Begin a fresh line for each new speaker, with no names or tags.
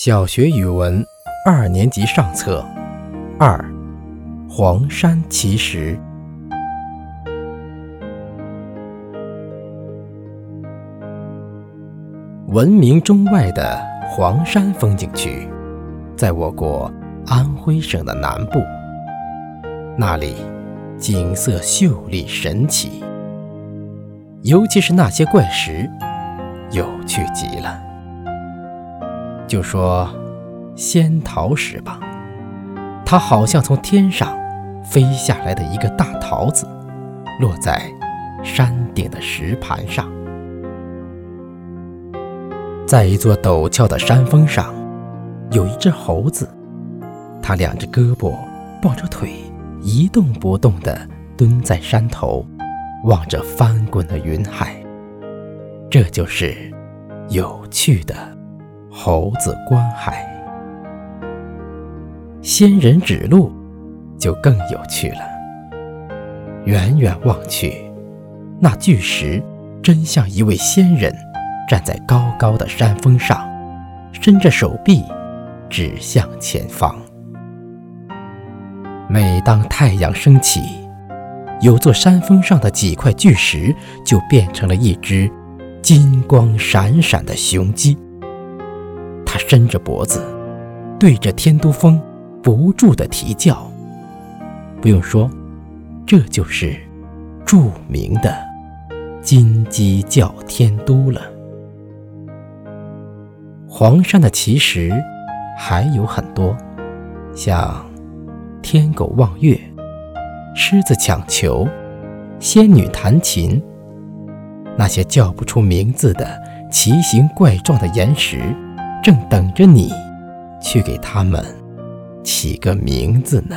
小学语文二年级上册二《黄山奇石》。闻名中外的黄山风景区，在我国安徽省的南部。那里景色秀丽神奇，尤其是那些怪石，有趣极了。就说仙桃石吧，它好像从天上飞下来的一个大桃子，落在山顶的石盘上。在一座陡峭的山峰上，有一只猴子，它两只胳膊抱着腿，一动不动地蹲在山头，望着翻滚的云海。这就是有趣的。猴子观海，仙人指路，就更有趣了。远远望去，那巨石真像一位仙人，站在高高的山峰上，伸着手臂，指向前方。每当太阳升起，有座山峰上的几块巨石就变成了一只金光闪闪的雄鸡。伸着脖子，对着天都峰不住地啼叫。不用说，这就是著名的金鸡叫天都了。黄山的奇石还有很多，像天狗望月、狮子抢球、仙女弹琴，那些叫不出名字的奇形怪状的岩石。正等着你，去给他们起个名字呢。